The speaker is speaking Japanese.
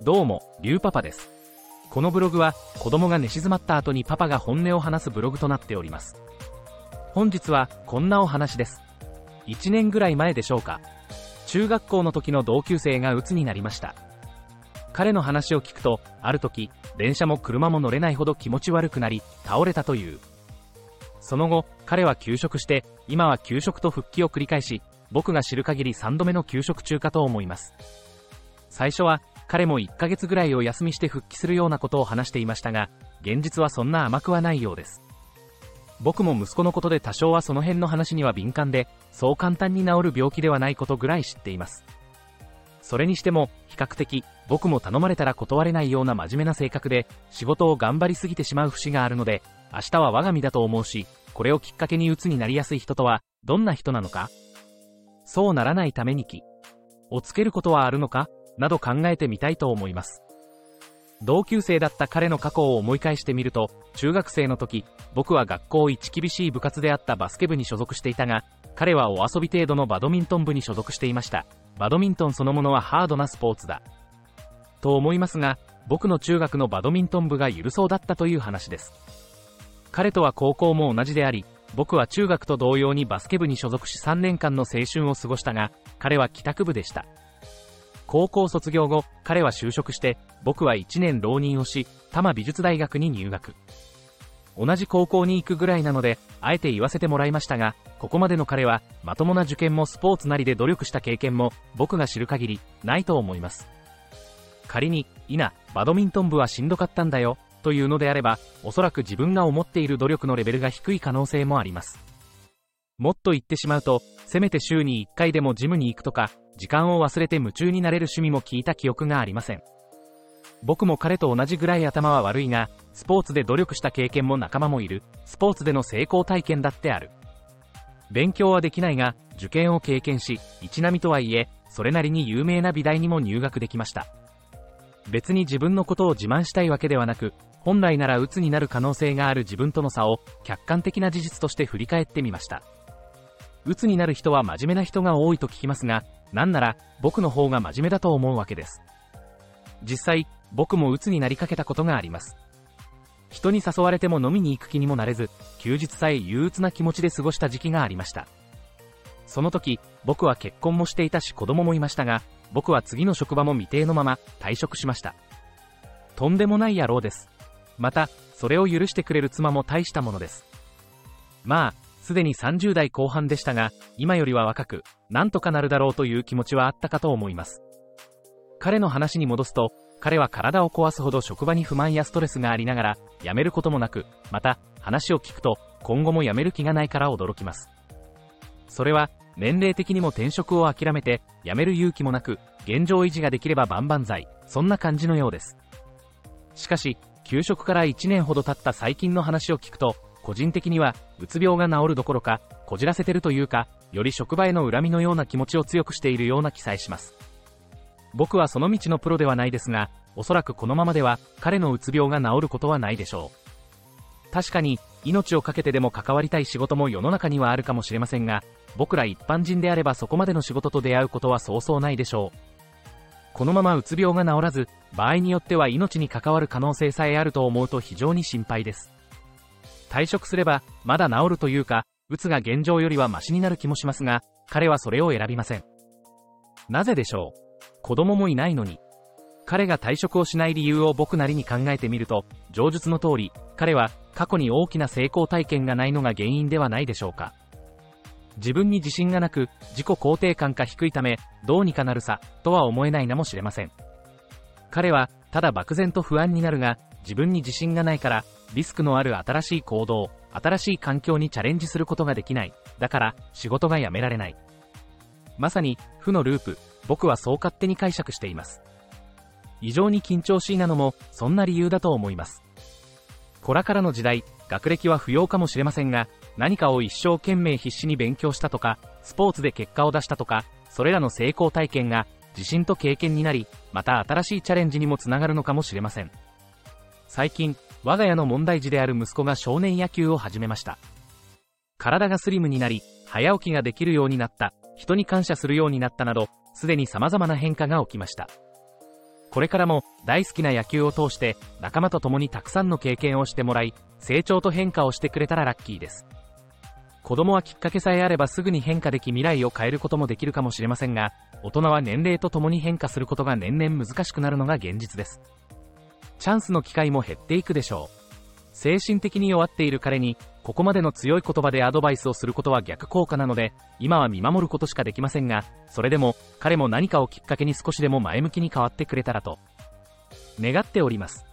どうも、リュウパパです。このブログは、子供が寝静まった後にパパが本音を話すブログとなっております。本日は、こんなお話です。1年ぐらい前でしょうか。中学校の時の同級生が鬱になりました。彼の話を聞くと、ある時、電車も車も乗れないほど気持ち悪くなり、倒れたという。その後、彼は休職して、今は休職と復帰を繰り返し、僕が知る限り3度目の休職中かと思います。最初は彼も1ヶ月ぐらいを休みして復帰するようなことを話していましたが、現実はそんな甘くはないようです。僕も息子のことで多少はその辺の話には敏感で、そう簡単に治る病気ではないことぐらい知っています。それにしても、比較的、僕も頼まれたら断れないような真面目な性格で、仕事を頑張りすぎてしまう節があるので、明日は我が身だと思うし、これをきっかけに鬱になりやすい人とは、どんな人なのか？そうならないために気をつけることはあるのか？など考えてみたいと思います。同級生だった彼の過去を思い返してみると、中学生の時、僕は学校一厳しい部活であったバスケ部に所属していたが、彼はお遊び程度のバドミントン部に所属していました。バドミントンそのものはハードなスポーツだ。と思いますが、僕の中学のバドミントン部が緩そうだったという話です。彼とは高校も同じであり、僕は中学と同様にバスケ部に所属し3年間の青春を過ごしたが、彼は帰宅部でした。高校卒業後、彼は就職して、僕は1年浪人をし、多摩美術大学に入学。同じ高校に行くぐらいなので、あえて言わせてもらいましたが、ここまでの彼は、まともな受験もスポーツなりで努力した経験も、僕が知る限り、ないと思います。仮に、いな、バドミントン部はしんどかったんだよ、というのであれば、おそらく自分が思っている努力のレベルが低い可能性もあります。もっと言ってしまうと、せめて週に1回でもジムに行くとか、時間を忘れて夢中になれる趣味も聞いた記憶がありません。僕も彼と同じぐらい頭は悪いが、スポーツで努力した経験も仲間もいる、スポーツでの成功体験だってある。勉強はできないが、受験を経験し、一並みとはいえ、それなりに有名な美大にも入学できました。別に自分のことを自慢したいわけではなく、本来なら鬱になる可能性がある自分との差を客観的な事実として振り返ってみました。鬱になる人は真面目な人が多いと聞きますが、なんなら僕の方が真面目だと思うわけです。実際、僕も鬱になりかけたことがあります。人に誘われても飲みに行く気にもなれず、休日さえ憂鬱な気持ちで過ごした時期がありました。その時、僕は結婚もしていたし子供もいましたが、僕は次の職場も未定のまま退職しました。とんでもない野郎です。また、それを許してくれる妻も大したものです。まあ、すでに30代後半でしたが、今よりは若く、なんとかなるだろうという気持ちはあったかと思います。彼の話に戻すと、彼は体を壊すほど職場に不満やストレスがありながら、辞めることもなく、また、話を聞くと、今後も辞める気がないから驚きます。それは、年齢的にも転職を諦めて、辞める勇気もなく、現状維持ができれば万々歳、そんな感じのようです。しかし、休職から1年ほど経った最近の話を聞くと、個人的には、うつ病が治るどころか、こじらせてるというか、より職場への恨みのような気持ちを強くしているような記載します。僕はその道のプロではないですが、おそらくこのままでは、彼のうつ病が治ることはないでしょう。確かに、命を懸けてでも関わりたい仕事も世の中にはあるかもしれませんが、僕ら一般人であればそこまでの仕事と出会うことはそうそうないでしょう。このままうつ病が治らず、場合によっては命に関わる可能性さえあると思うと非常に心配です。退職すれば、まだ治るというか、うつが現状よりはマシになる気もしますが、彼はそれを選びません。なぜでしょう？子供もいないのに。彼が退職をしない理由を僕なりに考えてみると、上述の通り、彼は過去に大きな成功体験がないのが原因ではないでしょうか。自分に自信がなく、自己肯定感が低いため、どうにかなるさ、とは思えないなもしれません。彼は、ただ漠然と不安になるが、自分に自信がないから、リスクのある新しい行動、新しい環境にチャレンジすることができない。だから、仕事が辞められない。まさに、負のループ、僕はそう勝手に解釈しています。異常に緊張しいなのも、そんな理由だと思います。これからの時代、学歴は不要かもしれませんが、何かを一生懸命必死に勉強したとか、スポーツで結果を出したとか、それらの成功体験が、自信と経験になり、また新しいチャレンジにもつながるのかもしれません。最近、我が家の問題児である息子が少年野球を始めました。体がスリムになり、早起きができるようになった、人に感謝するようになったなど、すでに様々な変化が起きました。これからも大好きな野球を通して仲間と共にたくさんの経験をしてもらい、成長と変化をしてくれたらラッキーです。子供はきっかけさえあればすぐに変化でき未来を変えることもできるかもしれませんが、大人は年齢とともに変化することが年々難しくなるのが現実です。チャンスの機会も減っていくでしょう。精神的に弱っている彼に、ここまでの強い言葉でアドバイスをすることは逆効果なので、今は見守ることしかできませんが、それでも、彼も何かをきっかけに少しでも前向きに変わってくれたらと、願っております。